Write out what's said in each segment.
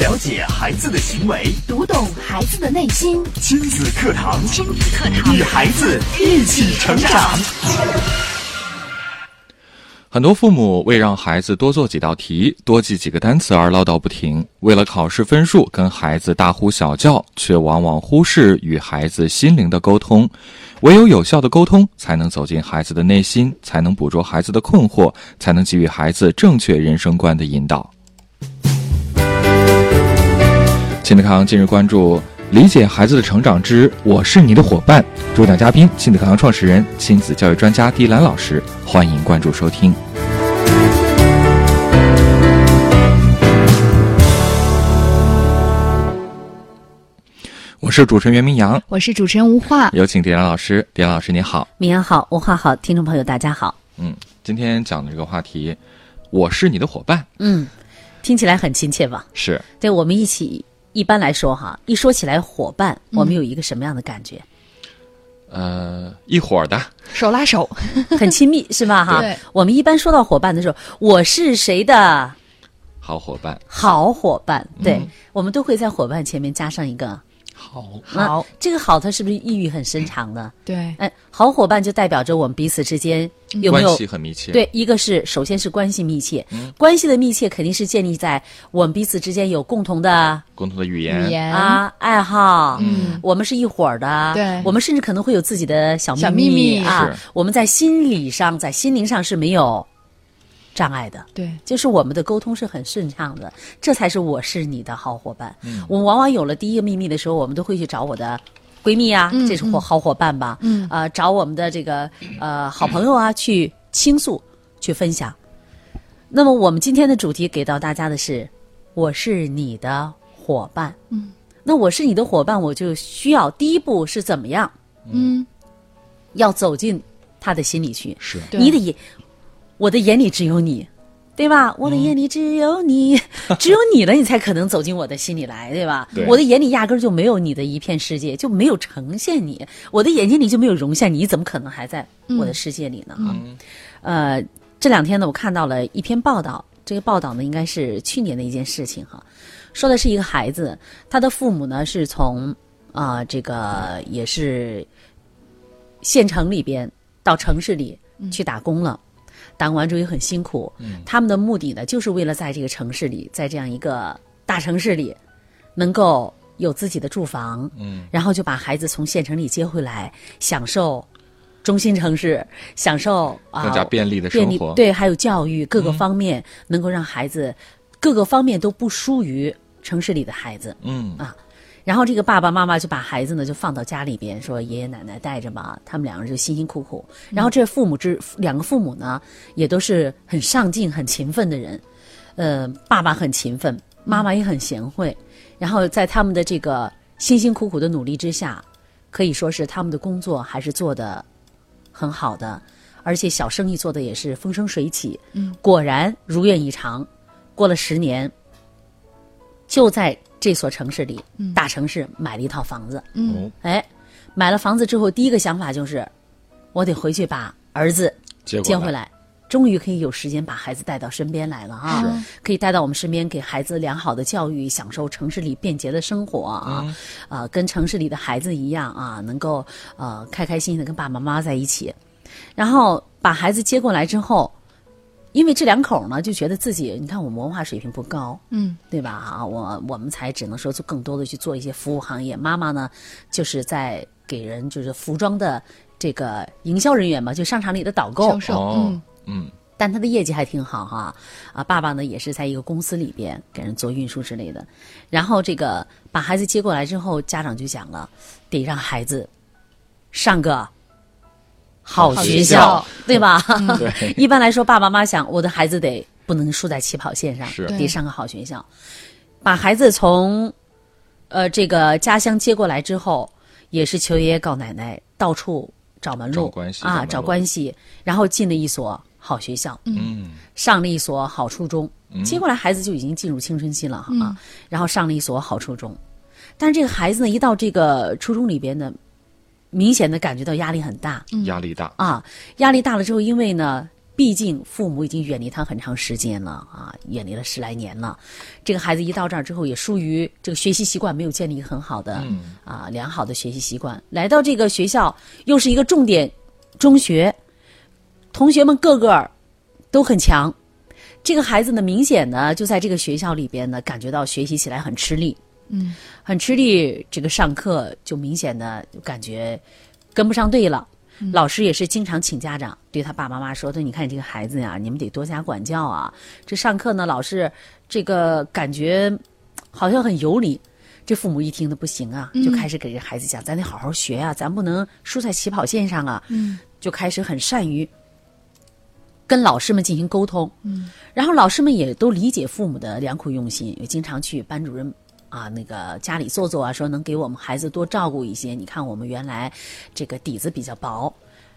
了解孩子的行为，读懂孩子的内心。亲子课堂，亲子课堂，与孩子一起成长。很多父母为让孩子多做几道题、多记几个单词而唠叨不停，为了考试分数跟孩子大呼小叫，却往往忽视与孩子心灵的沟通。唯有有效的沟通，才能走进孩子的内心，才能捕捉孩子的困惑，才能给予孩子正确人生观的引导。亲子课堂近日关注理解孩子的成长之“我是你的伙伴”，主讲嘉宾亲子课堂创始人、亲子教育专家迪兰老师，欢迎关注收听。我是主持人袁明阳，我是主持人吴化，有请迪兰老师。迪兰老师，你好，明阳好，吴化好，听众朋友大家好。嗯，今天讲的这个话题，我是你的伙伴。嗯，听起来很亲切吧？是。对，我们一起一般来说哈，一说起来伙伴，我们有一个什么样的感觉？呃，一伙的，手拉手，很亲密，是吧？哈，我们一般说到伙伴的时候，我是谁的好伙伴？好伙伴，对，我们都会在伙伴前面加上一个。好。好，这个好，它是不是意蕴很深长呢？对，哎，好伙伴就代表着我们彼此之间有没有关系很密切？对，一个是首先是关系密切，关系的密切肯定是建立在我们彼此之间有共同的共同的语言。语言。啊爱好，嗯，我们是一伙儿的，对，我们甚至可能会有自己的小小秘密。啊，我们在心理上在心灵上是没有。障碍的，对，就是我们的沟通是很顺畅的，这才是我是你的好伙伴。嗯，我们往往有了第一个秘密的时候，我们都会去找我的闺蜜啊，这是伙好伙伴吧？嗯，呃，找我们的这个呃好朋友啊，去倾诉，去分享。那么我们今天的主题给到大家的是，我是你的伙伴。嗯，那我是你的伙伴，我就需要第一步是怎么样？嗯，要走进他的心里去。是，你得。我的眼里只有你，对吧？我的眼里只有你，只有你了，你才可能走进我的心里来，对吧？我的眼里压根儿就没有你的一片世界，就没有呈现你。我的眼睛里就没有容下你，怎么可能还在我的世界里呢？啊，呃，这两天呢，我看到了一篇报道，这个报道呢，应该是去年的一件事情哈，说的是一个孩子，他的父母呢是从啊这个也是县城里边到城市里去打工了。打工完之后也很辛苦，他们的目的呢，就是为了在这个城市里，在这样一个大城市里，能够有自己的住房，嗯，然后就把孩子从县城里接回来，享受中心城市，享受啊更加便利的生活，对，还有教育各个方面，能够让孩子各个方面都不输于城市里的孩子，嗯。啊。然后这个爸爸妈妈就把孩子呢就放到家里边，说爷爷奶奶带着嘛。他们两个人就辛辛苦苦。然后这父母之两个父母呢，也都是很上进、很勤奋的人。呃，爸爸很勤奋，妈妈也很贤惠。然后在他们的这个辛辛苦苦的努力之下，可以说是他们的工作还是做的很好的，而且小生意做的也是风生水起。嗯，果然如愿以偿。过了十年，就在。这所城市里，大城市买了一套房子。嗯，哎，买了房子之后，第一个想法就是，我得回去把儿子接回来，终于可以有时间把孩子带到身边来了啊！可以带到我们身边，给孩子良好的教育，享受城市里便捷的生活啊！啊，跟城市里的孩子一样啊，能够呃开开心心的跟爸爸妈妈在一起。然后把孩子接过来之后。因为这两口呢，就觉得自己，你看我们文化水平不高，嗯，对吧？啊，我我们才只能说做更多的去做一些服务行业。妈妈呢，就是在给人就是服装的这个营销人员嘛，就商场里的导购，销售，嗯嗯。但他的业绩还挺好哈，啊，爸爸呢也是在一个公司里边给人做运输之类的。然后这个把孩子接过来之后，家长就讲了，得让孩子上个。好学校，对吧？对。一般来说，爸爸妈妈想，我的孩子得不能输在起跑线上，得上个好学校。把孩子从，呃，这个家乡接过来之后，也是求爷爷告奶奶，到处找门路啊，找关系，然后进了一所好学校，嗯，上了一所好初中。接过来孩子就已经进入青春期了啊，然后上了一所好初中。但是这个孩子呢，一到这个初中里边呢。明显的感觉到压力很大，压力大啊！压力大了之后，因为呢，毕竟父母已经远离他很长时间了啊，远离了十来年了。这个孩子一到这儿之后，也疏于这个学习习惯没有建立一个很好的、啊良好的学习习惯。来到这个学校，又是一个重点中学，同学们个个都很强。这个孩子呢，明显呢就在这个学校里边呢，感觉到学习起来很吃力，嗯，很吃力。这个上课就明显的就感觉跟不上队了。老师也是经常请家长对他爸爸妈妈说：“对，你看你这个孩子呀，你们得多加管教啊。这上课呢，老是这个感觉好像很有理。”这父母一听的不行啊，就开始给这孩子讲：“咱得好好学啊、咱不能输在起跑线上啊。”嗯，就开始很善于跟老师们进行沟通。嗯，然后老师们也都理解父母的良苦用心，也经常去班主任啊那个家里坐坐啊，说能给我们孩子多照顾一些。你看我们原来这个底子比较薄。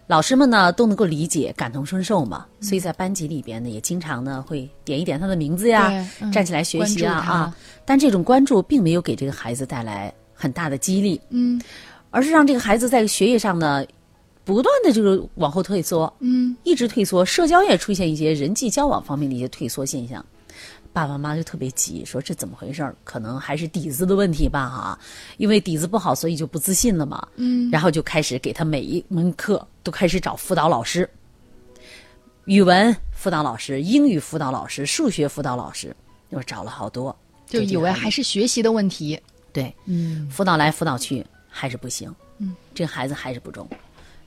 老师们呢都能够理解、感同身受嘛，所以在班级里边呢，也经常呢会点一点他的名字呀，嗯站起来学习啊啊。但这种关注并没有给这个孩子带来很大的激励，嗯而是让这个孩子在学业上呢，不断的就是往后退缩，嗯，一直退缩，社交也出现一些人际交往方面的一些退缩现象。爸爸妈妈就特别急，说这怎么回事儿？可能还是底子的问题吧，哈，因为底子不好，所以就不自信了嘛。嗯，然后就开始给他每一门课都开始找辅导老师，语文辅导老师、英语辅导老师、数学辅导老师，又找了好多，就以为还是是学习的问题。对，嗯辅导来辅导去还是不行，嗯，这个孩子还是不中，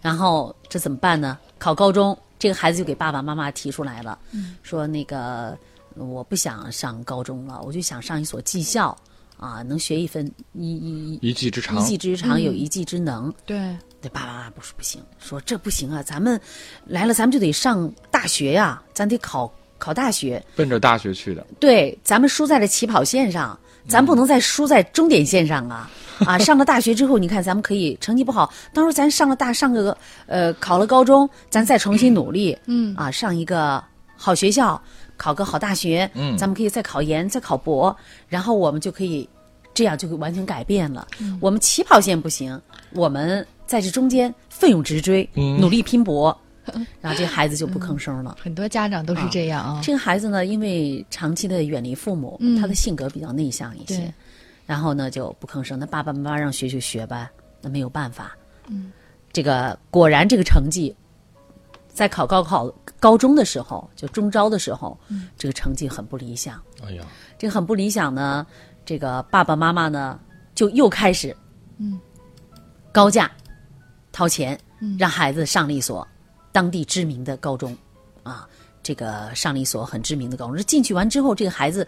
然后这怎么办呢？考高中，这个孩子就给爸爸妈妈提出来了，嗯、说那个我不想上高中了，我就想上一所技校啊，能学一分一一一技之长一技之长，有一技之能。对，对爸爸妈妈不是不行，说这不行啊，咱们来了，咱们就得上大学呀，咱得考考大学。奔着大学去的。对，咱们输在了起跑线上，咱不能再输在终点线上啊！啊，上了大学之后，你看咱们可以成绩不好，到时候咱上了大上个呃考了高中，咱再重新努力，嗯啊，上一个好学校，考个好大学，嗯，咱们可以再考研，再考博，然后我们就可以这样就完全改变了。我们起跑线不行，我们在这中间奋勇直追，努力拼搏，然后这孩子就不吭声了。很多家长都是这样啊。这个孩子呢，因为长期的远离父母，他的性格比较内向一些，然后呢就不吭声。那爸爸妈妈让学就学吧，那没有办法。嗯，这个果然这个成绩，在考高考高中的时候，就中招的时候，这个成绩很不理想。哎呀，这个很不理想呢，这个爸爸妈妈呢就又开始，嗯，高价掏钱，让孩子上了一所当地知名的高中，啊，这个上了一所很知名的高中。这进去完之后，这个孩子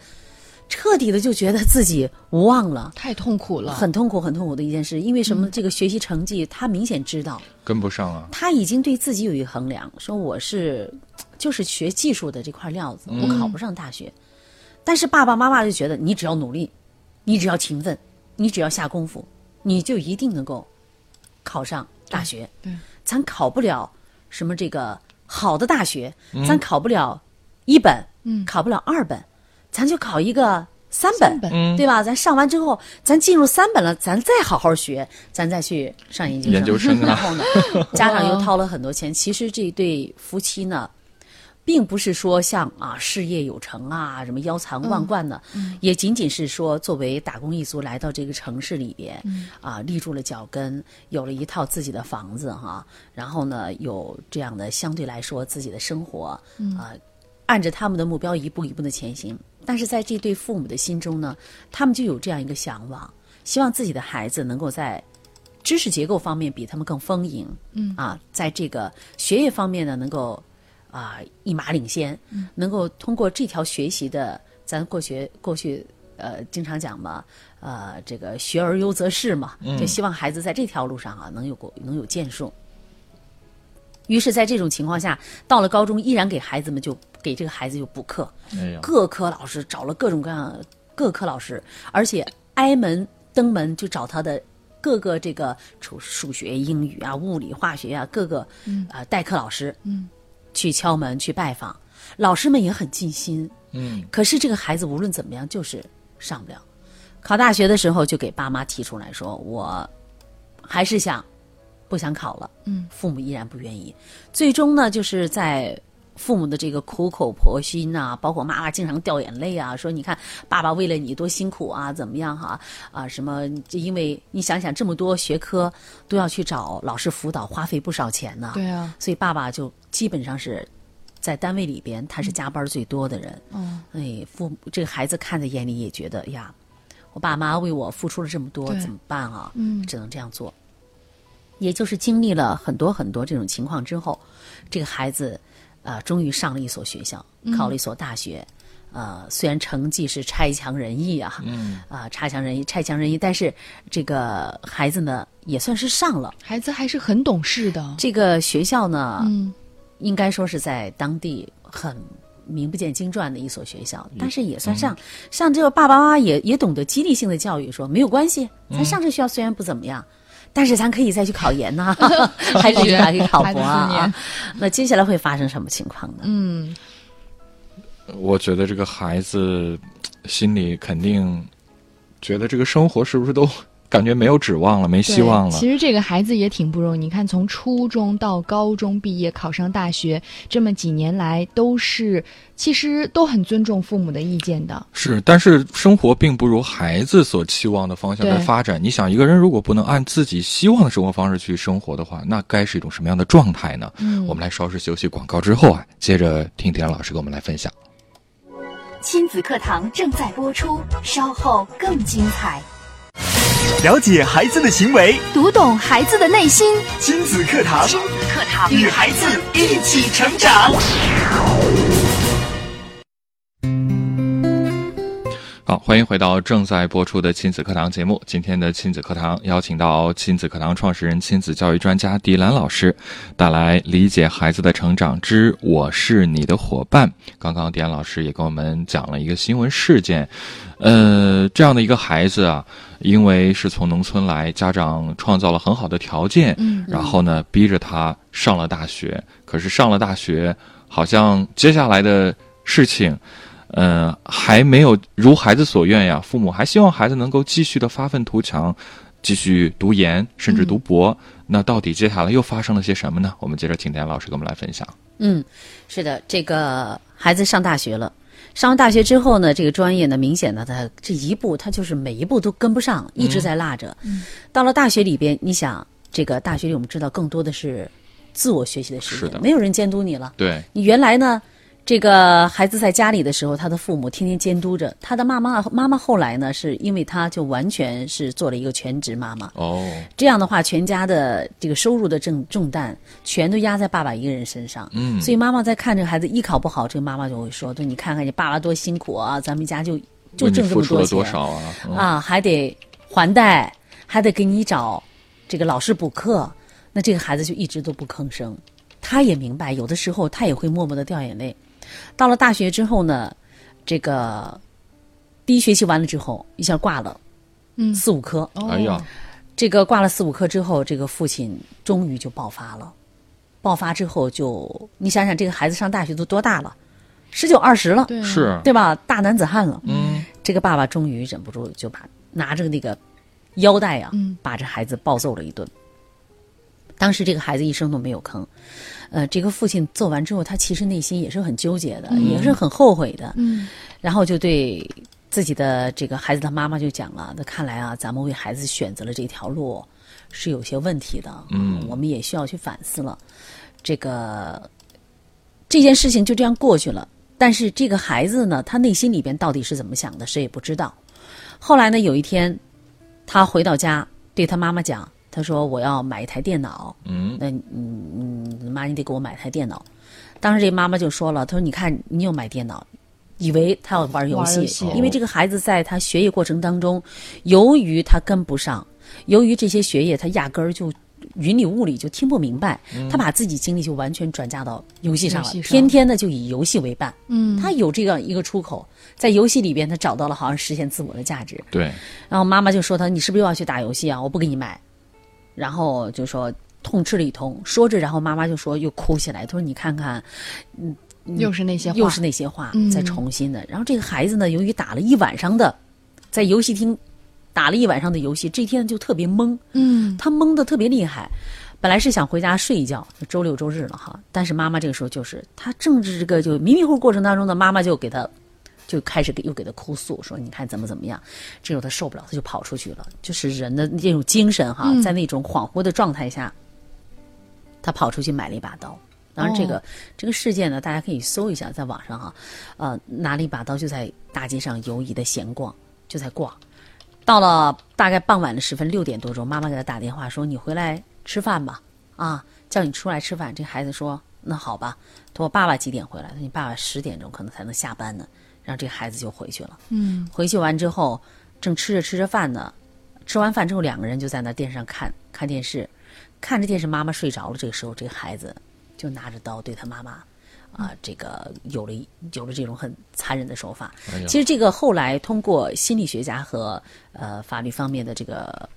彻底的就觉得自己无望了。太痛苦了，很痛苦，很痛苦的一件事，因为什么？这个学习成绩，他明显知道，跟不上啊。他已经对自己有一个衡量，说我是就是学技术的这块料子，我考不上大学。但是爸爸妈妈就觉得你只要努力，你只要勤奋，你只要下功夫，你就一定能够考上大学。对，咱考不了什么这个好的大学，咱考不了一本，嗯，考不了二本，咱就考一个三本，三本嗯对吧？咱上完之后，咱进入三本了，咱再好好学，咱再去上研究生。研究生啊 然后呢，家长又掏了很多钱。其实这对夫妻呢，并不是说像啊事业有成啊，什么腰缠万贯的，也仅仅是说作为打工一族来到这个城市里边，啊立住了脚跟，有了一套自己的房子哈，然后呢有这样的相对来说自己的生活，啊按着他们的目标一步一步的前行。但是在这对父母的心中呢，他们就有这样一个向往，希望自己的孩子能够在知识结构方面比他们更丰盈，嗯啊，在这个学业方面呢，能够啊一马领先，能够通过这条学习的，咱过去过去呃经常讲嘛，呃这个学而优则仕嘛，就希望孩子在这条路上啊能有过能有建树。于是，在这种情况下，到了高中，依然给孩子们就给这个孩子就补课，哎，各科老师找了各种各样各科老师，而且挨门登门就找他的各个这个数数学、英语啊、物理、化学啊各个啊、呃代课老师，嗯，去敲门去拜访，老师们也很尽心，嗯，可是这个孩子无论怎么样就是上不了。考大学的时候就给爸妈提出来说，我还是想不想考了，嗯，父母依然不愿意。最终呢，就是在父母的这个苦口婆心呐、包括妈妈经常掉眼泪啊，说你看爸爸为了你多辛苦啊，怎么样哈啊什么？就因为你想想这么多学科都要去找老师辅导，花费不少钱呢。对啊，所以爸爸就基本上是在单位里边，他是加班最多的人。嗯，哎，父母这个孩子看在眼里也觉得呀，我爸妈为我付出了这么多，怎么办啊？嗯只能这样做。也就是经历了很多很多这种情况之后，这个孩子，呃，终于上了一所学校，考了一所大学。呃，虽然成绩是差强人意啊，嗯，啊、差强人意，差强人意，但是这个孩子呢，也算是上了孩子还是很懂事的。这个学校呢，嗯，应该说是在当地很名不见经传的一所学校，但是也算上、上这个爸爸妈妈也也懂得激励性的教育，说没有关系，咱上这学校虽然不怎么样。但是咱可以再去考研呐、还是还可以考博啊。那接下来会发生什么情况呢？嗯，我觉得这个孩子心里肯定觉得这个生活是不是都感觉没有指望了，没希望了。其实这个孩子也挺不容易，你看从初中到高中毕业，考上大学，这么几年来都是其实都很尊重父母的意见的。是，但是生活并不如孩子所期望的方向在发展。你想，一个人如果不能按自己希望的生活方式去生活的话，那该是一种什么样的状态呢？嗯我们来稍事休息，广告之后啊，接着听田老师给我们来分享。亲子课堂正在播出，稍后更精彩。了解孩子的行为，读懂孩子的内心。亲子课堂，亲子课堂与孩子一起成长。好，欢迎回到正在播出的亲子课堂节目。今天的亲子课堂邀请到亲子课堂创始人、亲子教育专家迪兰老师，带来理解孩子的成长之“我是你的伙伴”。刚刚迪兰老师也跟我们讲了一个新闻事件，呃，这样的一个孩子啊，因为是从农村来，家长创造了很好的条件，嗯然后呢，逼着他上了大学。可是上了大学，好像接下来的事情。嗯，还没有如孩子所愿呀。父母还希望孩子能够继续的发愤图强，继续读研，甚至读博。那到底接下来又发生了些什么呢？我们接着请田老师给我们来分享。嗯，是的，这个孩子上大学了。上完大学之后呢，这个专业呢，明显呢，他这一步他就是每一步都跟不上，一直在落着。到了大学里边，你想，这个大学里我们知道更多的是自我学习的时间，没有人监督你了。对，你原来呢，这个孩子在家里的时候，他的父母天天监督着他的妈妈。妈妈后来呢，是因为他就完全是做了一个全职妈妈。哦，这样的话，全家的这个收入的重重担全都压在爸爸一个人身上。嗯所以妈妈在看这个孩子艺考不好，这个妈妈就会说：“对，你看看你爸爸多辛苦啊，咱们家就就挣这么多钱多少啊？嗯啊，还得还贷，还得给你找这个老师补课。那这个孩子就一直都不吭声。他也明白，有的时候他也会默默的掉眼泪。到了大学之后呢，这个第一学期完了之后，一下挂了，嗯四五科。哦哎呀，这个挂了四五科之后，这个父亲终于就爆发了。爆发之后就，你想想，这个孩子上大学都多大了？十九二十了，对啊是，对吧？大男子汉了。嗯，这个爸爸终于忍不住，就把拿着那个腰带啊，嗯把这孩子暴揍了一顿。当时这个孩子一声都没有吭，呃，这个父亲揍完之后，他其实内心也是很纠结的，也是很后悔的。嗯然后就对自己的这个孩子的妈妈就讲了：“那看来啊，咱们为孩子选择了这条路是有些问题的，嗯我们也需要去反思了。这个这件事情就这样过去了，但是这个孩子呢，他内心里边到底是怎么想的，谁也不知道。后来呢，有一天他回到家，对他妈妈讲，他说：“我要买一台电脑。”嗯，那嗯嗯，妈，你得给我买台电脑。当时这妈妈就说了，她说：“你看，你又买电脑，以为他要玩游戏，游戏因为这个孩子在他学业过程当中，由于他跟不上，由于这些学业他压根儿就云里雾里就听不明白，他把自己精力就完全转嫁到游戏上了，天天的就以游戏为伴。嗯，他有这样一个出口，在游戏里边他找到了好像实现自我的价值。对，然后妈妈就说他：“你是不是又要去打游戏啊？我不给你买。”然后就说痛斥了一通，说着，然后妈妈就说又哭起来，她说：“你看看，嗯又是那些话，又是那些话，嗯再重新的。”然后这个孩子呢，由于打了一晚上的，在游戏厅打了一晚上的游戏，这天就特别懵，嗯他懵的特别厉害。本来是想回家睡一觉，周六周日了哈，但是妈妈这个时候就是他正是这个就迷迷糊糊过程当中呢，妈妈就给他就开始给又给他哭诉说你看怎么怎么样，这时候他受不了，他就跑出去了，就是人的那种精神哈，在那种恍惚的状态下，他跑出去买了一把刀。当然，这个这个事件呢，大家可以搜一下，在网上哈，呃，拿了一把刀就在大街上游移的闲逛，就在逛。到了大概傍晚的时分，六点多钟，妈妈给他打电话说：“你回来吃饭吧，啊，叫你出来吃饭。”这孩子说：“那好吧。”他说：“爸爸几点回来？”他说：“你爸爸十点钟可能才能下班呢。”然后这个孩子就回去了。嗯，回去完之后，正吃着吃着饭呢，吃完饭之后，两个人就在那电视上看看电视，看着电视，妈妈睡着了。这个时候，这个孩子。就拿着刀对他妈妈，啊，这个有了有了这种很残忍的手法。其实这个后来通过心理学家和呃法律方面的这个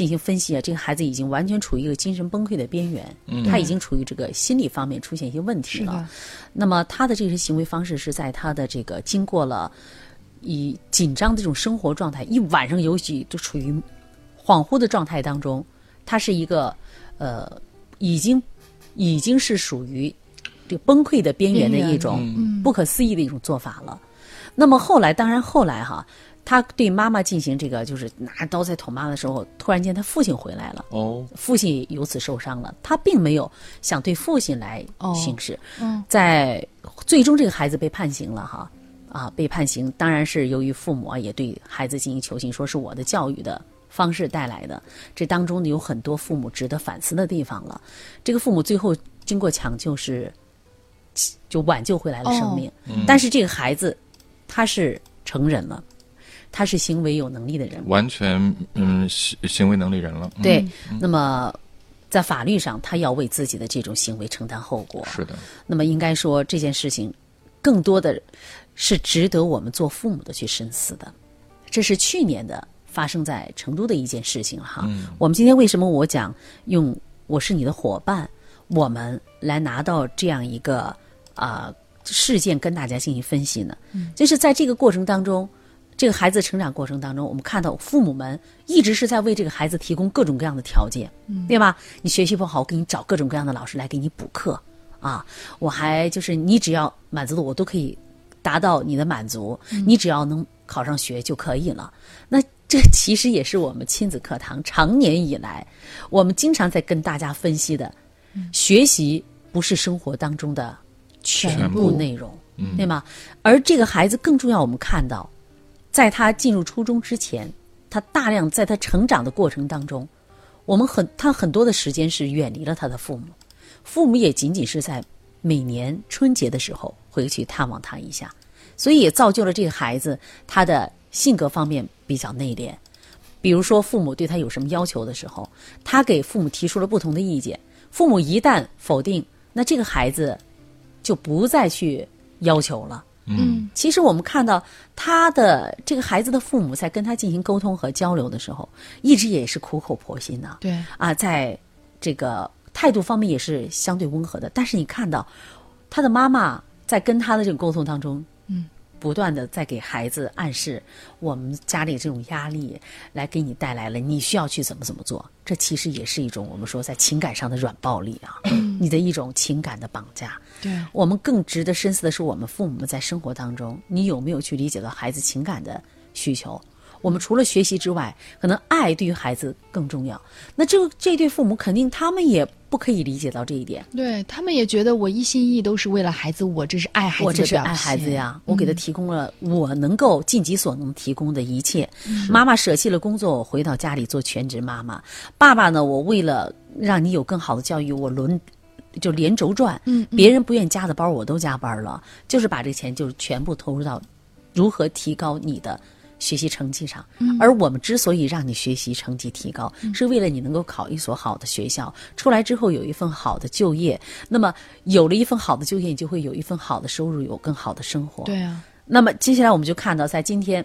进行分析啊，这个孩子已经完全处于一个精神崩溃的边缘，他已经处于这个心理方面出现一些问题了。那么他的这些行为方式是在他的这个经过了以紧张的这种生活状态，一晚上游戏都处于恍惚的状态当中，他是一个呃已经。已经是属于这个崩溃的边缘的一种不可思议的一种做法了。那么后来，当然后来哈，他对妈妈进行这个，就是拿刀在捅妈的时候，突然间他父亲回来了，哦，父亲由此受伤了。他并没有想对父亲来行事。在最终这个孩子被判刑了哈啊，被判刑，当然是由于父母啊也对孩子进行求情，说是我的教育的。方式带来的，这当中呢有很多父母值得反思的地方了。这个父母最后经过抢救是，就挽救回来了生命。但是这个孩子他是成人了，他是行为有能力的人，完全嗯行行为能力人了。对，那么在法律上他要为自己的这种行为承担后果。是的。那么应该说这件事情，更多的是值得我们做父母的去深思的。这是去年的。发生在成都的一件事情哈，我们今天为什么我讲用我是你的伙伴，我们来拿到这样一个啊事件跟大家进行分析呢？就是在这个过程当中，这个孩子成长过程当中，我们看到父母们一直是在为这个孩子提供各种各样的条件，对吧？你学习不好，我给你找各种各样的老师来给你补课啊，我还就是你只要满足的，我都可以达到你的满足，你只要能考上学就可以了。那这其实也是我们亲子课堂常年以来，我们经常在跟大家分析的，学习不是生活当中的全部内容，对吗？而这个孩子更重要，我们看到，在他进入初中之前，他大量在他成长的过程当中，我们很他很多的时间是远离了他的父母，父母也仅仅是在每年春节的时候回去探望他一下，所以也造就了这个孩子他的。性格方面比较内敛，比如说父母对他有什么要求的时候，他给父母提出了不同的意见，父母一旦否定，那这个孩子就不再去要求了。嗯，其实我们看到他的这个孩子的父母在跟他进行沟通和交流的时候，一直也是苦口婆心的。对啊，在这个态度方面也是相对温和的。但是你看到他的妈妈在跟他的这个沟通当中，嗯。不断的在给孩子暗示，我们家里这种压力来给你带来了，你需要去怎么怎么做。这其实也是一种我们说在情感上的软暴力啊，你的一种情感的绑架。对我们更值得深思的是，我们父母在生活当中，你有没有去理解到孩子情感的需求？我们除了学习之外，可能爱对于孩子更重要。那这这对父母肯定他们也不可以理解到这一点。对他们也觉得我一心一意都是为了孩子，我这是爱孩子我这是爱孩子呀，我给他提供了我能够尽己所能提供的一切。妈妈舍弃了工作，我回到家里做全职妈妈。爸爸呢，我为了让你有更好的教育，我轮就连轴转。嗯，别人不愿加的班，我都加班了，就是把这钱就全部投入到如何提高你的。学习成绩上，而我们之所以让你学习成绩提高，是为了你能够考一所好的学校，出来之后有一份好的就业。那么有了一份好的就业，你就会有一份好的收入，有更好的生活。对啊。那么接下来我们就看到，在今天，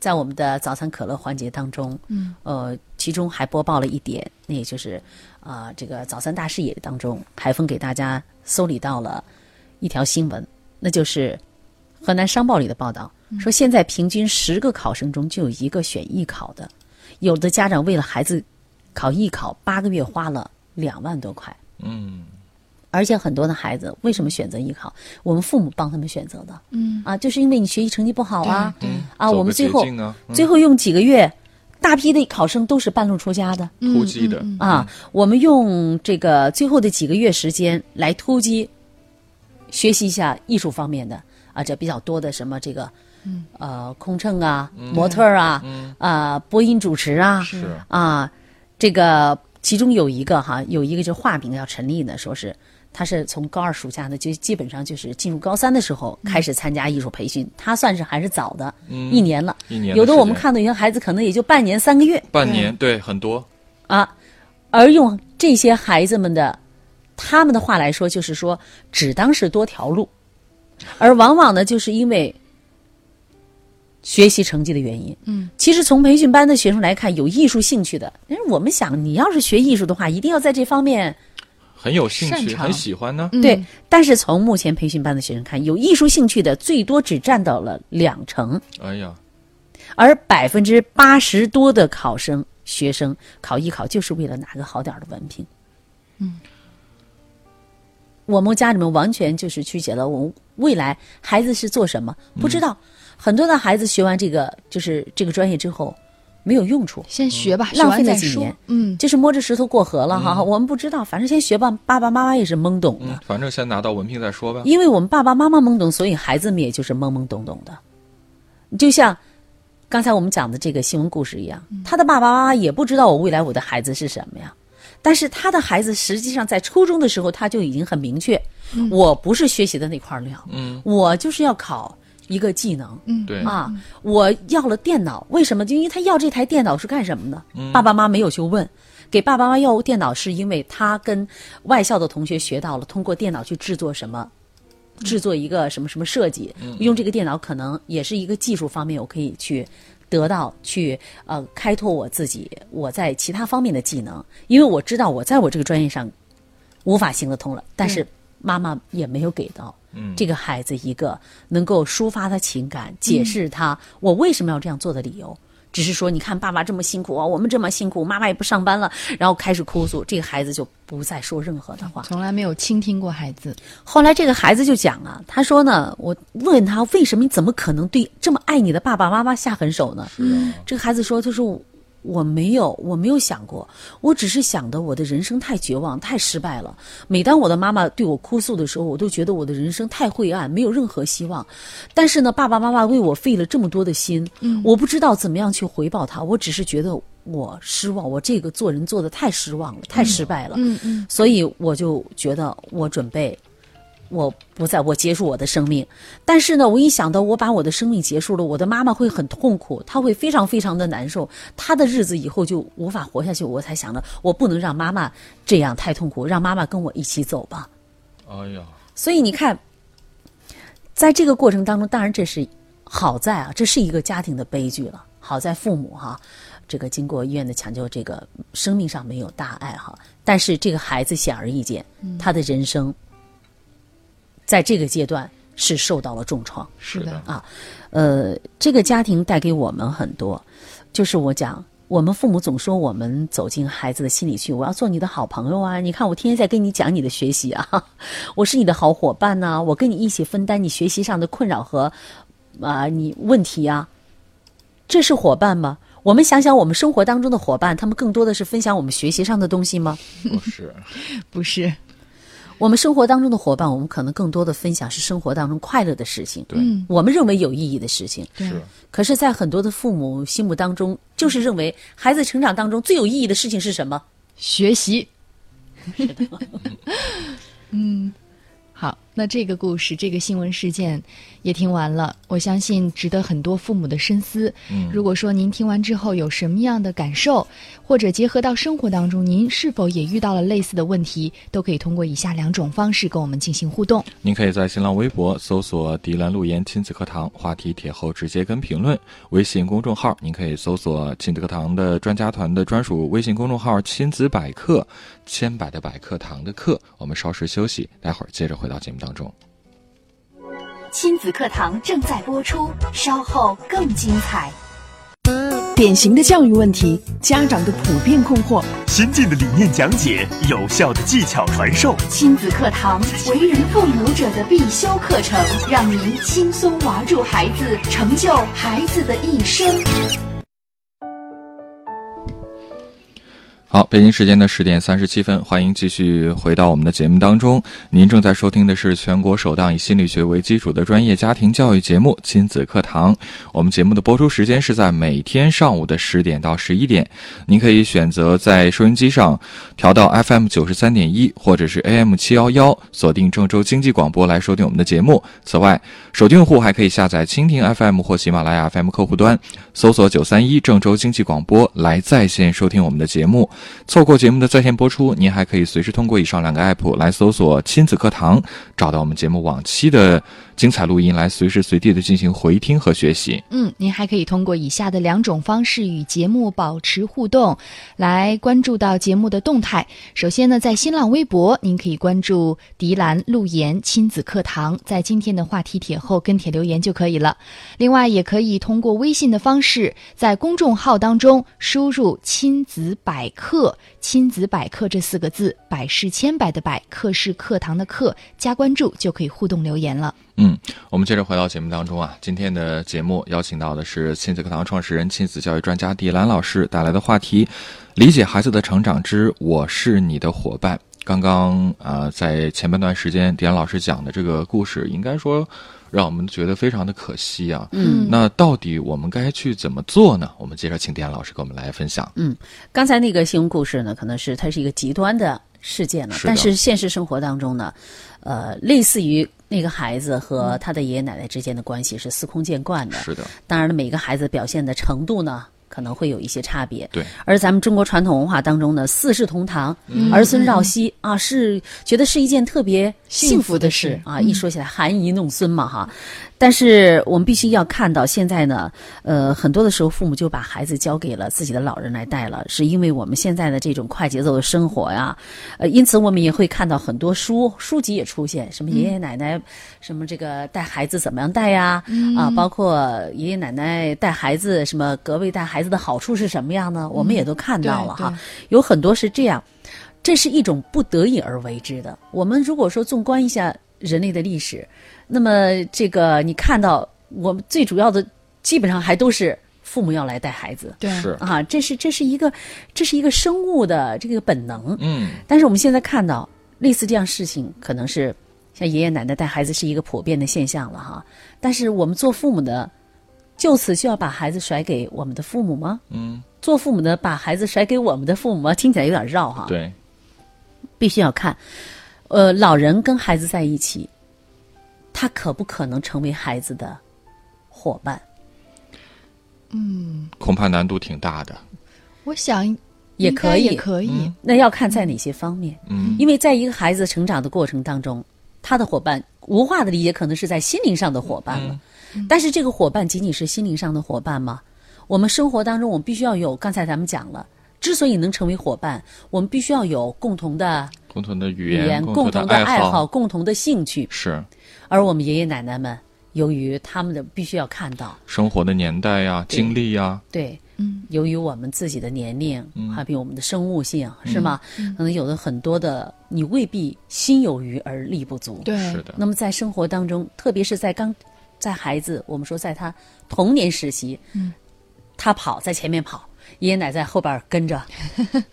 在我们的早餐可乐环节当中，嗯，呃，其中还播报了一点，那也就是啊，这个早餐大视野当中，海峰给大家搜理到了一条新闻，那就是河南商报里的报道。说现在平均十个考生中就有一个选艺考的，有的家长为了孩子考艺考，八个月花了两万多块。嗯，而且很多的孩子为什么选择艺考？我们父母帮他们选择的。嗯。啊，就是因为你学习成绩不好啊，啊，我们最后最后用几个月，大批的考生都是半路出家的，突击的。啊。我们用这个最后的几个月时间来突击学习一下艺术方面的。啊，这比较多的什么这个。嗯，呃，空乘啊，模特啊，啊，播音主持啊，是。啊，这个其中有一个哈，有一个就画饼要陈立的，说是他是从高二暑假呢，就基本上就是进入高三的时候开始参加艺术培训，他算是还是早的，一年了，一年。有的我们看到有些孩子可能也就半年三个月，半年对很多。啊，而用这些孩子们的他们的话来说，就是说只当是多条路，而往往呢，就是因为。学习成绩的原因，嗯，其实从培训班的学生来看，有艺术兴趣的，因为我们想，你要是学艺术的话，一定要在这方面很有兴趣、很喜欢呢。对，但是从目前培训班的学生看，有艺术兴趣的最多只占到了两成。哎呀，而百分之八十多的考生、学生考艺考就是为了拿个好点的文凭。嗯，我们家里面完全就是曲解了，我们未来孩子是做什么不知道。很多的孩子学完这个就是这个专业之后，没有用处，先学吧，浪费了几年，嗯，就是摸着石头过河了哈。我们不知道，反正先学吧。爸爸妈妈也是懵懂的，反正先拿到文凭再说吧。因为我们爸爸妈妈懵懂，所以孩子们也就是懵懵懂懂的。就像刚才我们讲的这个新闻故事一样，他的爸爸妈妈也不知道我未来我的孩子是什么呀。但是他的孩子实际上在初中的时候他就已经很明确，我不是学习的那块料，嗯，我就是要考。一个技能，嗯，对。啊，我要了电脑，为什么？就因为他要这台电脑是干什么的？爸爸妈妈没有去问，给爸爸妈妈要电脑，是因为他跟外校的同学学到了通过电脑去制作什么，制作一个什么什么设计，用这个电脑可能也是一个技术方面，我可以去得到去呃开拓我自己我在其他方面的技能，因为我知道我在我这个专业上无法行得通了，但是妈妈也没有给到。这个孩子一个能够抒发他情感、解释他我为什么要这样做的理由，只是说你看爸爸这么辛苦啊，我们这么辛苦，妈妈也不上班了，然后开始哭诉，这个孩子就不再说任何的话，从来没有倾听过孩子。后来这个孩子就讲啊，他说呢，我问他为什么你怎么可能对这么爱你的爸爸妈妈下狠手呢？这个孩子说，他说。我没有，我没有想过，我只是想的，我的人生太绝望，太失败了。每当我的妈妈对我哭诉的时候，我都觉得我的人生太灰暗，没有任何希望。但是呢，爸爸妈妈为我费了这么多的心，嗯，我不知道怎么样去回报他，我只是觉得我失望，我这个做人做的太失望了，太失败了，嗯嗯，所以我就觉得我准备。我不在，我结束我的生命。但是呢，我一想到我把我的生命结束了，我的妈妈会很痛苦，她会非常非常的难受，她的日子以后就无法活下去。我才想着，我不能让妈妈这样太痛苦，让妈妈跟我一起走吧。哎呀，所以你看，在这个过程当中，当然这是好在啊，这是一个家庭的悲剧了。好在父母哈，这个经过医院的抢救，这个生命上没有大碍哈。但是这个孩子显而易见，他的人生。在这个阶段是受到了重创，是的啊，呃，这个家庭带给我们很多，就是我讲，我们父母总说我们走进孩子的心里去，我要做你的好朋友啊，你看我天天在跟你讲你的学习啊，我是你的好伙伴呐，我跟你一起分担你学习上的困扰和啊你问题啊，这是伙伴吗？我们想想，我们生活当中的伙伴，他们更多的是分享我们学习上的东西吗？不是，不是。我们生活当中的伙伴，我们可能更多的分享是生活当中快乐的事情，对，我们认为有意义的事情。是，可是，在很多的父母心目当中，就是认为孩子成长当中最有意义的事情是什么？学习。是的。嗯。好，那这个故事，这个新闻事件也听完了，我相信值得很多父母的深思。嗯，如果说您听完之后有什么样的感受，或者结合到生活当中，您是否也遇到了类似的问题，都可以通过以下两种方式跟我们进行互动。您可以在新浪微博搜索“迪兰路言亲子课堂”话题帖后直接跟评论；微信公众号您可以搜索“亲子课堂”的专家团的专属微信公众号“亲子百科”，千百的百课堂的课。我们稍事休息，待会儿接着回。到节目当中，亲子课堂正在播出，稍后更精彩。典型的教育问题，家长的普遍困惑，先进的理念讲解，有效的技巧传授，亲子课堂为人父母者的必修课程，让您轻松娃住孩子，成就孩子的一生。好，北京时间的十点三十七分，欢迎继续回到我们的节目当中。您正在收听的是全国首档以心理学为基础的专业家庭教育节目《亲子课堂》。我们节目的播出时间是在每天上午的十点到十一点。您可以选择在收音机上调到 FM 九十三点一，或者是 AM 七幺幺，锁定郑州经济广播来收听我们的节目。此外，手机用户还可以下载蜻蜓 FM 或喜马拉雅 FM 客户端，搜索九三一郑州经济广播来在线收听我们的节目。错过节目的在线播出，您还可以随时通过以上两个 app 来搜索“亲子课堂”，找到我们节目往期的精彩录音，来随时随地的进行回听和学习。嗯，您还可以通过以下的两种方式与节目保持互动，来关注到节目的动态。首先呢，在新浪微博，您可以关注“迪兰路言亲子课堂”，在今天的话题帖后跟帖留言就可以了。另外，也可以通过微信的方式，在公众号当中输入“亲子百科”。亲子百科这四个字，百是千百的百，课是课堂的课，加关注就可以互动留言了。嗯，我们接着回到节目当中啊，今天的节目邀请到的是亲子课堂创始人、亲子教育专家迪兰老师带来的话题：理解孩子的成长之我是你的伙伴。刚刚啊，在前半段时间，迪兰老师讲的这个故事，应该说。让我们觉得非常的可惜啊！嗯，那到底我们该去怎么做呢？我们接着请迪兰老师给我们来分享。嗯，刚才那个新闻故事呢，可能是它是一个极端的事件了，但是现实生活当中呢，呃，类似于那个孩子和他的爷爷奶奶之间的关系是司空见惯的。是的，当然了，每个孩子表现的程度呢。可能会有一些差别，对。而咱们中国传统文化当中呢，四世同堂，儿孙绕膝啊，是觉得是一件特别幸福的事啊。一说起来，含饴弄孙嘛，哈。但是我们必须要看到，现在呢，呃，很多的时候，父母就把孩子交给了自己的老人来带了，是因为我们现在的这种快节奏的生活呀，呃，因此我们也会看到很多书书籍也出现，什么爷爷奶奶，什么这个带孩子怎么样带呀，啊，包括爷爷奶奶带孩子，什么隔辈带孩子的好处是什么样呢？我们也都看到了哈，有很多是这样，这是一种不得已而为之的。我们如果说纵观一下人类的历史。那么，这个你看到，我们最主要的基本上还都是父母要来带孩子，对，是啊，这是这是一个这是一个生物的这个本能，嗯。但是我们现在看到类似这样事情，可能是像爷爷奶奶带孩子是一个普遍的现象了哈。但是我们做父母的，就此就要把孩子甩给我们的父母吗？嗯。做父母的把孩子甩给我们的父母吗？听起来有点绕哈。对。必须要看，呃，老人跟孩子在一起。他可不可能成为孩子的伙伴？嗯，恐怕难度挺大的。我想也可以，也可以。那要看在哪些方面？嗯，因为在一个孩子成长的过程当中，他的伙伴无话的理解可能是在心灵上的伙伴了。但是这个伙伴仅仅是心灵上的伙伴吗？我们生活当中，我们必须要有。刚才咱们讲了，之所以能成为伙伴，我们必须要有共同的。共同的语言，共同的爱好，共同的兴趣是。而我们爷爷奶奶们，由于他们的必须要看到生活的年代呀、经历呀，对，嗯，由于我们自己的年龄，还比我们的生物性，是吗？可能有的很多的，你未必心有余而力不足。对，是的。那么在生活当中，特别是在刚在孩子，我们说在他童年时期，嗯，他跑在前面跑，爷爷奶奶在后边跟着。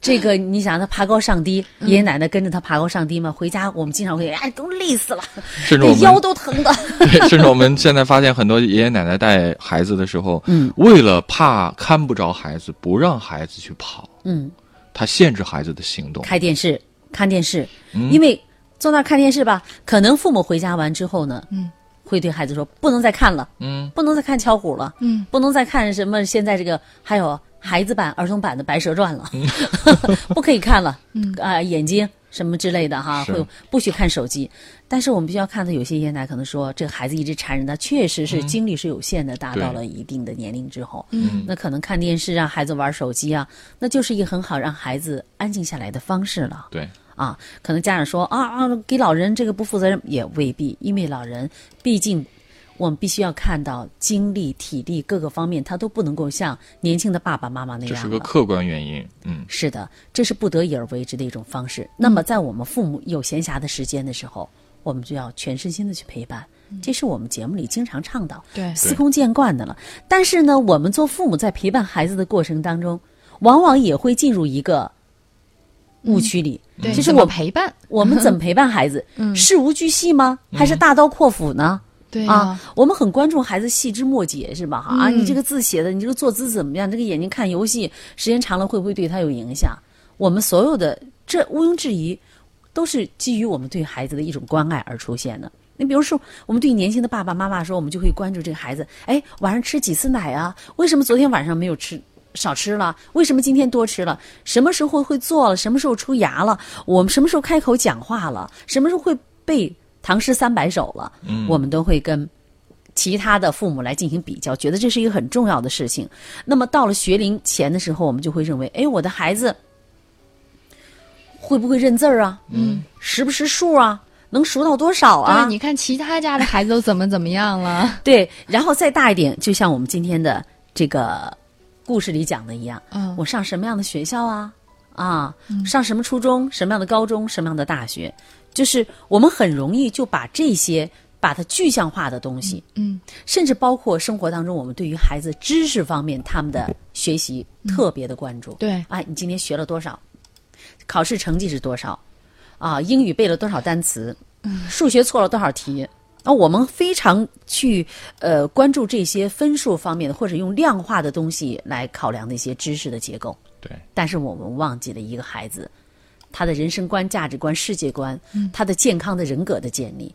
这个你想他爬高上低，爷爷奶奶跟着他爬高上低嘛？回家我们经常会哎，都累死了，甚至我们腰都疼的。对，甚至我们现在发现很多爷爷奶奶带孩子的时候，嗯，为了怕看不着孩子，不让孩子去跑，嗯，他限制孩子的行动，开电视看电视，因为坐那看电视吧，可能父母回家完之后呢，嗯，会对孩子说不能再看了，嗯，不能再看巧虎了，嗯，不能再看什么现在这个还有。孩子版、儿童版的《白蛇传》了，不可以看了。嗯啊，眼睛什么之类的哈，会不许看手机。但是我们必须要看到，有些爷爷奶奶可能说，这个孩子一直缠着他，确实是精力是有限的，达到了一定的年龄之后，嗯，那可能看电视让孩子玩手机啊，那就是一个很好让孩子安静下来的方式了。对啊，可能家长说啊啊，给老人这个不负责任，也未必，因为老人毕竟。我们必须要看到精力、体力各个方面，他都不能够像年轻的爸爸妈妈那样。这是个客观原因，嗯，是的，这是不得已而为之的一种方式。那么，在我们父母有闲暇的时间的时候，我们就要全身心的去陪伴，这是我们节目里经常倡导、对司空见惯的了。但是呢，我们做父母在陪伴孩子的过程当中，往往也会进入一个误区里。对，其实我陪伴 我们怎么陪伴孩子？嗯事无巨细吗？还是大刀阔斧呢？对啊，我们很关注孩子细枝末节，是吧？哈、啊，嗯你这个字写的，你这个坐姿怎么样？这个眼睛看游戏时间长了会不会对他有影响？我们所有的这毋庸置疑，都是基于我们对孩子的一种关爱而出现的。你比如说，我们对年轻的爸爸妈妈说，我们就会关注这个孩子，哎，晚上吃几次奶啊？为什么昨天晚上没有吃？少吃了？为什么今天多吃了？什么时候会做了？什么时候出牙了？我们什么时候开口讲话了？什么时候会背唐诗三百首了？嗯，我们都会跟其他的父母来进行比较，觉得这是一个很重要的事情。那么到了学龄前的时候，我们就会认为，哎，我的孩子会不会认字儿啊？嗯，识不识数啊？能数到多少啊？对，你看其他家的孩子都怎么怎么样了？对，然后再大一点，就像我们今天的这个故事里讲的一样，嗯我上什么样的学校啊？啊，上什么初中，什么样的高中，什么样的大学，就是我们很容易就把这些把它具象化的东西，嗯，甚至包括生活当中我们对于孩子知识方面他们的学习特别的关注。对哎，你今天学了多少？考试成绩是多少？啊，英语背了多少单词？数学错了多少题？啊，我们非常去呃关注这些分数方面的，或者用量化的东西来考量那些知识的结构。对，但是我们忘记了一个孩子，他的人生观、价值观、世界观，他的健康的人格的建立。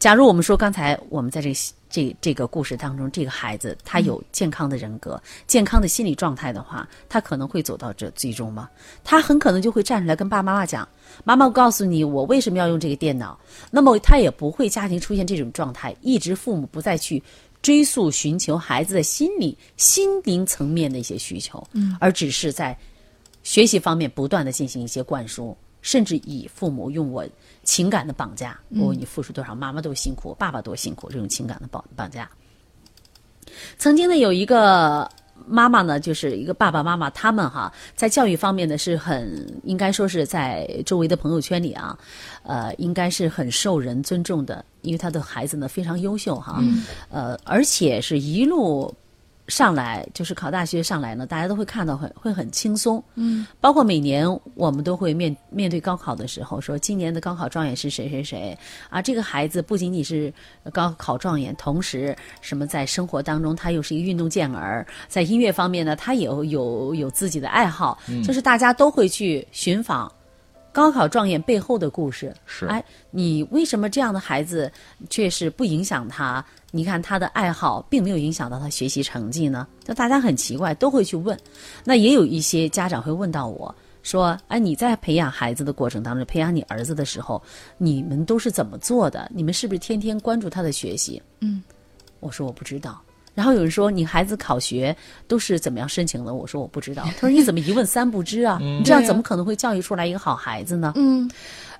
假如我们说刚才我们在这个这这个故事当中，这个孩子他有健康的人格、健康的心理状态的话，他可能会走到这最终吗？他很可能就会站出来跟爸爸妈妈讲：“妈妈，我告诉你，我为什么要用这个电脑。”那么他也不会家庭出现这种状态，一直父母不再去追溯寻求孩子的心理心灵层面的一些需求，嗯，而只是在学习方面不断的进行一些灌输，甚至以父母用我情感的绑架，我为你付出多少，妈妈多辛苦，爸爸多辛苦，这种情感的绑绑架。曾经呢，有一个妈妈呢，就是一个爸爸妈妈，他们哈在教育方面呢是很应该说是在周围的朋友圈里啊，呃，应该是很受人尊重的，因为他的孩子呢非常优秀哈，呃，而且是一路。上来就是考大学上来呢，大家都会看到很会很轻松，嗯，包括每年我们都会面面对高考的时候说，今年的高考状元是谁谁谁。啊？这个孩子不仅仅是高考状元，同时什么在生活当中他又是一个运动健儿，在音乐方面呢，他也有有有自己的爱好，嗯。就是大家都会去寻访高考状元背后的故事。是哎，你为什么这样的孩子却是不影响他？你看他的爱好并没有影响到他学习成绩呢？就大家很奇怪，都会去问。那也有一些家长会问到我说：“哎，你在培养孩子的过程当中，培养你儿子的时候，你们都是怎么做的？你们是不是天天关注他的学习？”嗯，我说我不知道。然后有人说你孩子考学都是怎么样申请的？我说我不知道。他说你怎么一问三不知啊？你这样怎么可能会教育出来一个好孩子呢？嗯，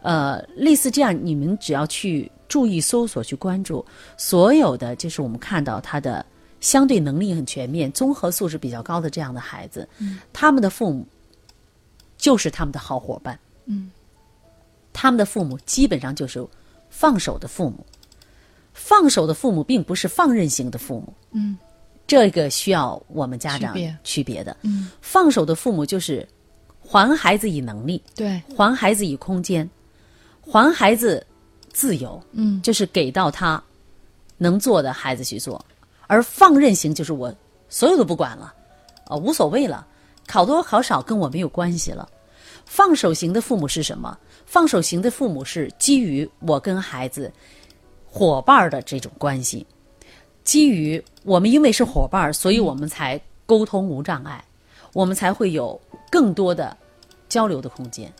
呃，类似这样，你们只要去注意搜索、去关注所有的，就是我们看到他的相对能力很全面、综合素质比较高的这样的孩子，他们的父母就是他们的好伙伴。嗯，他们的父母基本上就是放手的父母。放手的父母并不是放任型的父母。嗯，这个需要我们家长区别的。嗯，放手的父母就是还孩子以能力，对，还孩子以空间，还孩子自由，嗯，就是给到他能做的孩子去做，而放任型就是我所有都不管了，啊、无所谓了，考多考少跟我没有关系了。放手型的父母是什么？放手型的父母是基于我跟孩子伙伴儿的这种关系，基于我们因为是伙伴儿，所以我们才沟通无障碍，我们才会有更多的交流的空间。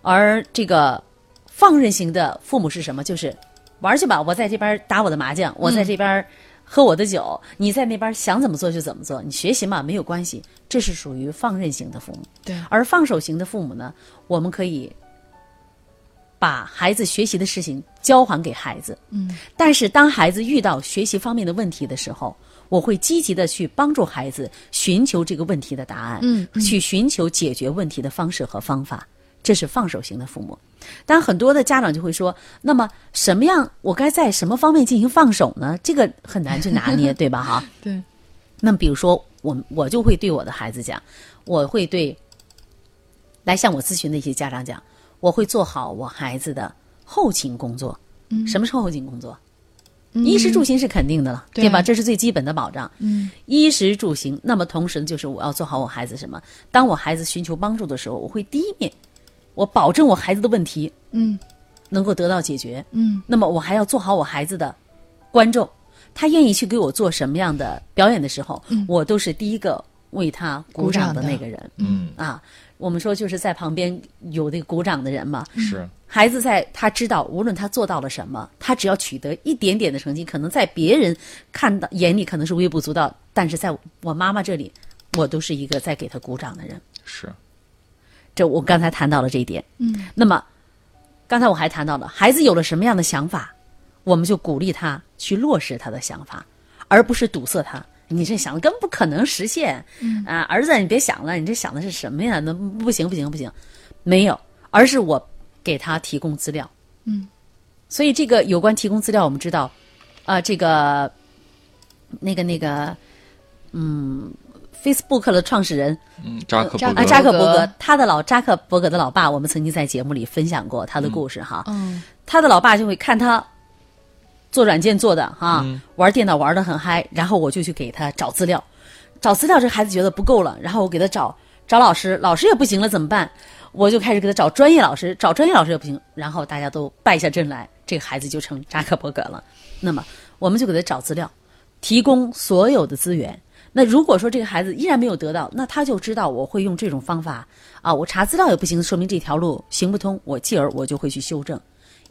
而这个放任型的父母是什么？就是玩去吧，我在这边打我的麻将，我在这边喝我的酒，你在那边想怎么做就怎么做，你学习嘛没有关系。这是属于放任型的父母。对，而放手型的父母呢，我们可以把孩子学习的事情交还给孩子。嗯，但是当孩子遇到学习方面的问题的时候，我会积极的去帮助孩子寻求这个问题的答案，嗯，去寻求解决问题的方式和方法。这是放手型的父母。但很多的家长就会说：“那么什么样？我该在什么方面进行放手呢？这个很难去拿捏，对吧？哈。对。那么比如说，我我就会对我的孩子讲，我会对来向我咨询的一些家长讲，我会做好我孩子的后勤工作。嗯。什么是后勤工作？衣食住行是肯定的了，对吧？这是最基本的保障。嗯。衣食住行，那么同时就是我要做好我孩子什么？当我孩子寻求帮助的时候，我会第一面。我保证我孩子的问题，嗯，能够得到解决，嗯。那么我还要做好我孩子的观众，他愿意去给我做什么样的表演的时候，我都是第一个为他鼓掌的那个人，嗯啊。我们说就是在旁边有那个鼓掌的人嘛，是孩子在他知道，无论他做到了什么，他只要取得一点点的成绩，可能在别人看到眼里可能是微不足道，但是在我妈妈这里，我都是一个在给他鼓掌的人，是。这我刚才谈到了这一点，嗯，那么刚才我还谈到了孩子有了什么样的想法，我们就鼓励他去落实他的想法，而不是堵塞他。你这想的根本不可能实现，嗯。啊，儿子你别想了，你这想的是什么呀？那不行不行不行，没有，而是我给他提供资料，嗯，所以这个有关提供资料，我们知道，啊，这个那个那个，嗯。Facebook 的创始人，嗯，扎克伯啊，扎克伯格，他的老扎克伯格的老爸，我们曾经在节目里分享过他的故事哈。嗯，他的老爸就会看他做软件做的哈，玩电脑玩的很嗨，然后我就去给他找资料，找资料，这孩子觉得不够了，然后我给他找找老师，老师也不行了怎么办？我就开始给他找专业老师，找专业老师也不行，然后大家都败下阵来，这个孩子就成扎克伯格了。那么我们就给他找资料，提供所有的资源。那如果说这个孩子依然没有得到，那他就知道我会用这种方法啊，我查资料也不行，说明这条路行不通，我继而我就会去修正，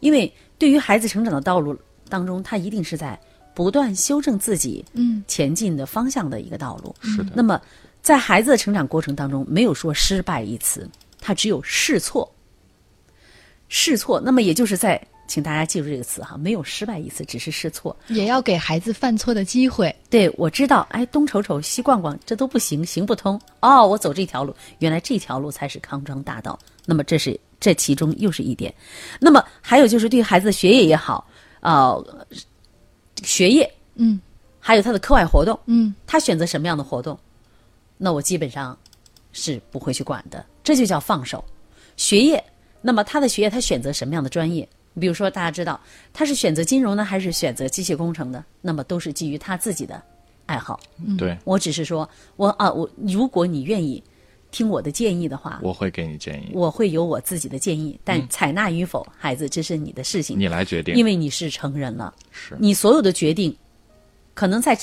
因为对于孩子成长的道路当中，他一定是在不断修正自己嗯前进的方向的一个道路。是的。那么在孩子的成长过程当中，没有说失败一词，他只有试错，试错。那么也就是在。请大家记住这个词哈，没有失败一次，只是试错，也要给孩子犯错的机会。对，我知道，哎，东瞅瞅，西逛逛，这都不行，行不通。哦，我走这条路，原来这条路才是康庄大道。那么这是这其中又是一点。那么还有就是对孩子的学业也好，呃，学业，嗯，还有他的课外活动，嗯，他选择什么样的活动，那我基本上是不会去管的。这就叫放手。学业，那么他的学业，他选择什么样的专业？比如说，大家知道他是选择金融呢，还是选择机械工程的？那么都是基于他自己的爱好。对，我只是说，我啊，我如果你愿意听我的建议的话，我会给你建议，我会有我自己的建议，但采纳与否，孩子这是你的事情，你来决定，因为你是成人了，是。你所有的决定，可能在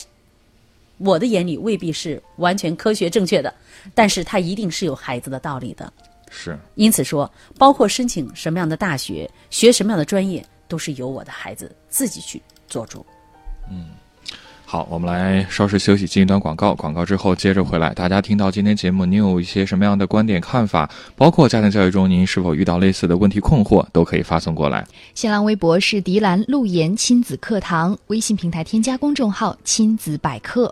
我的眼里未必是完全科学正确的，但是它一定是有孩子的道理的。是，因此说，包括申请什么样的大学、学什么样的专业，都是由我的孩子自己去做主。嗯，好，我们来稍事休息，进一段广告。广告之后接着回来。大家听到今天节目，您有一些什么样的观点看法？包括家庭教育中，您是否遇到类似的问题困惑，都可以发送过来。新浪微博是迪兰路言亲子课堂，微信平台添加公众号亲子百科。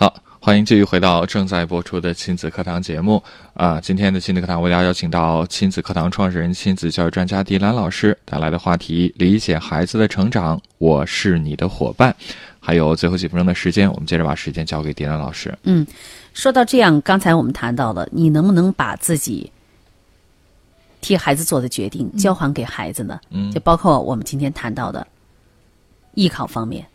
好，欢迎继续回到正在播出的亲子课堂节目啊！今天的亲子课堂，为大家邀请到亲子课堂创始人、亲子教育专家迪兰老师带来的话题：理解孩子的成长，我是你的伙伴。还有最后几分钟的时间，我们接着把时间交给迪兰老师。嗯，说到这样，刚才我们谈到了，你能不能把自己替孩子做的决定交还给孩子呢？嗯，就包括我们今天谈到的艺考方面，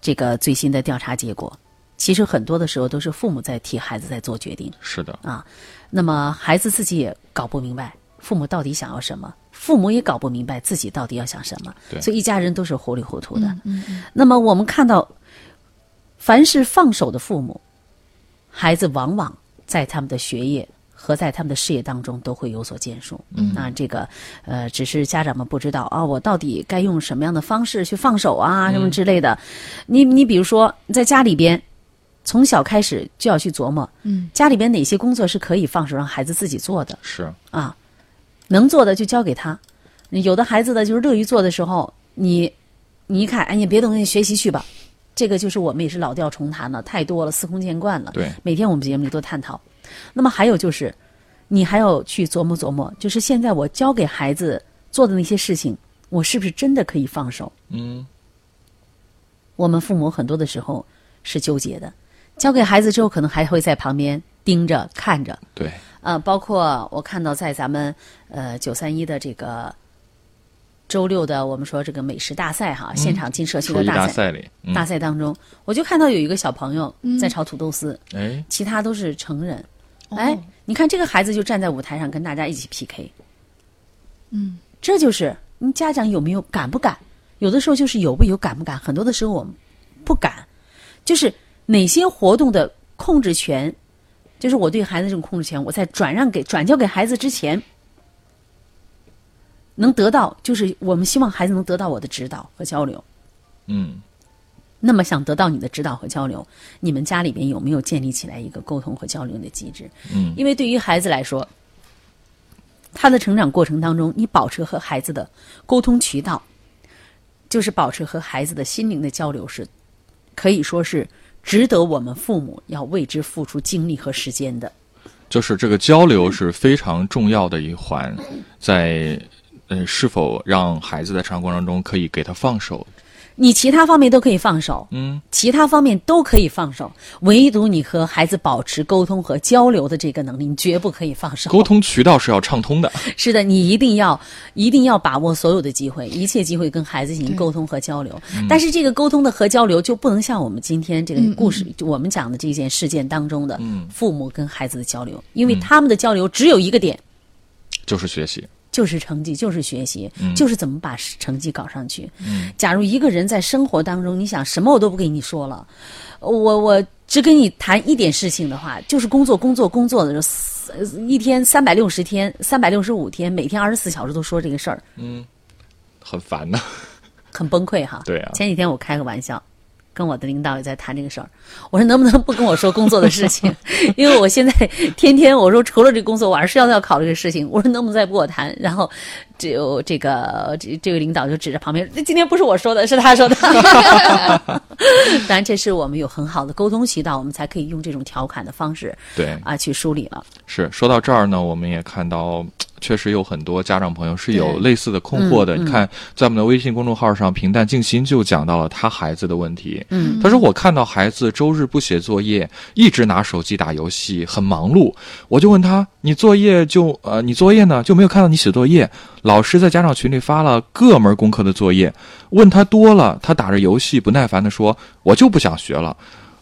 这个最新的调查结果，其实很多的时候都是父母在替孩子在做决定。是的啊，那么孩子自己也搞不明白父母到底想要什么，父母也搞不明白自己到底要想什么，所以一家人都是糊里糊涂的。嗯嗯。那么我们看到，凡是放手的父母，孩子往往在他们的学业和在他们的事业当中都会有所建树。嗯，那这个呃，只是家长们不知道啊，我到底该用什么样的方式去放手啊，什么之类的。你你比如说在家里边。从小开始就要去琢磨，嗯，家里边哪些工作是可以放手让孩子自己做的，是啊，能做的就交给他。有的孩子呢，就是乐于做的时候，你你一看，哎，你别动，你学习去吧。这个就是我们也是老调重弹了，太多了，司空见惯了。对，每天我们节目里都探讨。那么还有就是，你还要去琢磨琢磨，就是现在我教给孩子做的那些事情，我是不是真的可以放手？嗯，我们父母很多的时候是纠结的。交给孩子之后，可能还会在旁边盯着看着。对。呃，包括我看到在咱们呃九三一的这个周六的我们说这个美食大赛哈，现场进社区的大赛里，大赛当中，我就看到有一个小朋友在炒土豆丝，哎，其他都是成人。哎，你看这个孩子就站在舞台上跟大家一起 PK。嗯，这就是你家长有没有敢不敢？有的时候就是有不有敢不敢，很多的时候我们不敢，就是。哪些活动的控制权，就是我对孩子这种控制权，我在转让给转交给孩子之前，能得到，就是我们希望孩子能得到我的指导和交流。嗯，那么想得到你的指导和交流，你们家里边有没有建立起来一个沟通和交流的机制？嗯，因为对于孩子来说，他的成长过程当中，你保持和孩子的沟通渠道，就是保持和孩子的心灵的交流，是可以说是。值得我们父母要为之付出精力和时间的，就是这个交流是非常重要的一环，在嗯，是否让孩子在成长过程中可以给他放手。你其他方面都可以放手，嗯，其他方面都可以放手，唯独你和孩子保持沟通和交流的这个能力，你绝不可以放手。沟通渠道是要畅通的。是的，你一定要一定要把握所有的机会，一切机会跟孩子进行沟通和交流。但是这个沟通的和交流就不能像我们今天这个故事，就我们讲的这件事件当中的父母跟孩子的交流，因为他们的交流只有一个点，就是学习。就是成绩，就是学习，就是怎么把成绩搞上去。假如一个人在生活当中，你想什么我都不跟你说了，我我只跟你谈一点事情的话，就是工作工作工作的时候，一天三百六十天，三百六十五天，每天二十四小时都说这个事儿，嗯，很烦呐，很崩溃哈。对啊，前几天我开个玩笑。跟我的领导也在谈这个事儿，我说能不能不跟我说工作的事情，因为我现在天天我说除了这工作，晚上睡觉都要考虑这个事情。我说能不能再不跟我谈？然后只有这个这这位领导就指着旁边，今天不是我说的，是他说的。当然，这是我们有很好的沟通渠道，我们才可以用这种调侃的方式，对啊，去梳理了。是说到这儿呢，我们也看到。确实有很多家长朋友是有类似的困惑的。你看，在我们的微信公众号上，平淡静心就讲到了他孩子的问题。嗯，他说：“我看到孩子周日不写作业，一直拿手机打游戏，很忙碌。我就问他：你作业就呃，你作业呢就没有看到你写作业？老师在家长群里发了各门功课的作业，问他多了，他打着游戏不耐烦地说：我就不想学了。”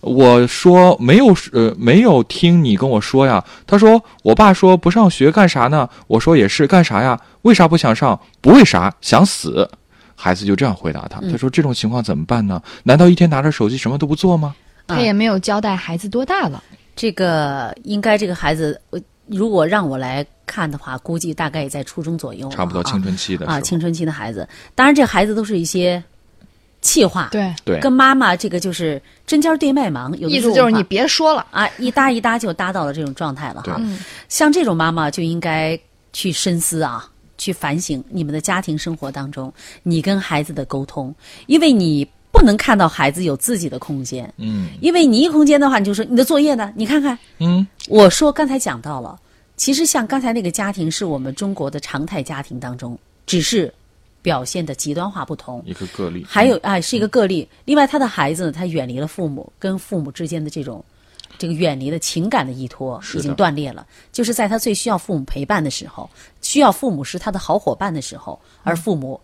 我说没有，呃，没有听你跟我说呀。他说我爸说不上学干啥呢？我说也是干啥呀？为啥不想上？不为啥，想死。孩子就这样回答他。他说这种情况怎么办呢？难道一天拿着手机什么都不做吗？他也没有交代孩子多大了。这个应该这个孩子，如果让我来看的话，估计大概也在初中左右，差不多青春期的啊，青春期的孩子。当然，这孩子都是一些。气话对。对，跟妈妈这个就是针尖对麦芒，有意思就是你别说了。啊，一搭一搭就搭到了这种状态了。哈。像这种妈妈就应该去深思啊，去反省你们的家庭生活当中，你跟孩子的沟通，因为你不能看到孩子有自己的空间，嗯，因为你一空间的话，你就说你的作业呢？你看看，嗯，我说刚才讲到了，其实像刚才那个家庭是我们中国的常态家庭当中，只是。表现的极端化不同，一个个例，还有啊，是一个个例。另外，他的孩子他远离了父母，跟父母之间的这种这个远离的情感的依托已经断裂了。就是在他最需要父母陪伴的时候，需要父母是他的好伙伴的时候，而父母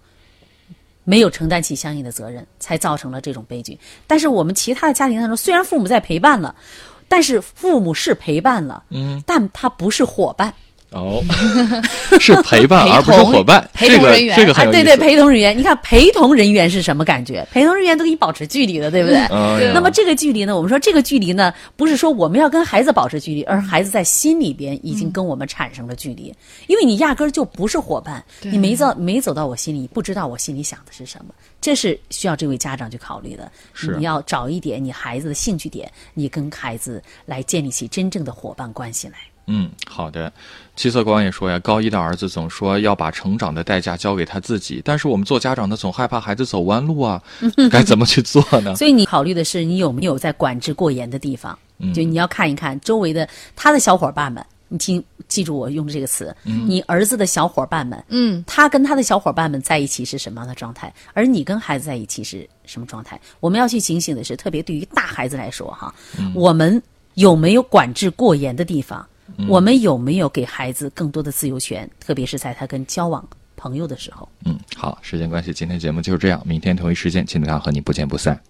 没有承担起相应的责任，才造成了这种悲剧。但是我们其他的家庭当中，虽然父母在陪伴了，但是父母是陪伴了，嗯，但他不是伙伴。哦，是陪伴 而不是伙伴，陪同人员，这个很有意思。对对，陪同人员，你看陪同人员是什么感觉？陪同人员都给你保持距离的，对不对？那么这个距离呢？我们说这个距离呢，不是说我们要跟孩子保持距离，而孩子在心里边已经跟我们产生了距离，因为你压根儿就不是伙伴，你没走没走到我心里，不知道我心里想的是什么，这是需要这位家长去考虑的。是，你要找一点你孩子的兴趣点，你跟孩子来建立起真正的伙伴关系来。嗯，好的。七色光也说呀，高一的儿子总说要把成长的代价交给他自己，但是我们做家长的总害怕孩子走弯路啊，该怎么去做呢？所以你考虑的是你有没有在管制过严的地方？嗯就你要看一看周围的他的小伙伴们，你听记住我用的这个词，你儿子的小伙伴们，嗯，他跟他的小伙伴们在一起是什么样的状态？而你跟孩子在一起是什么状态？我们要去警醒的是，特别对于大孩子来说哈，我们有没有管制过严的地方？我们有没有给孩子更多的自由权？特别是在他跟交往朋友的时候。嗯，好，时间关系，今天节目就是这样。明天同一时间，请大家和你不见不散。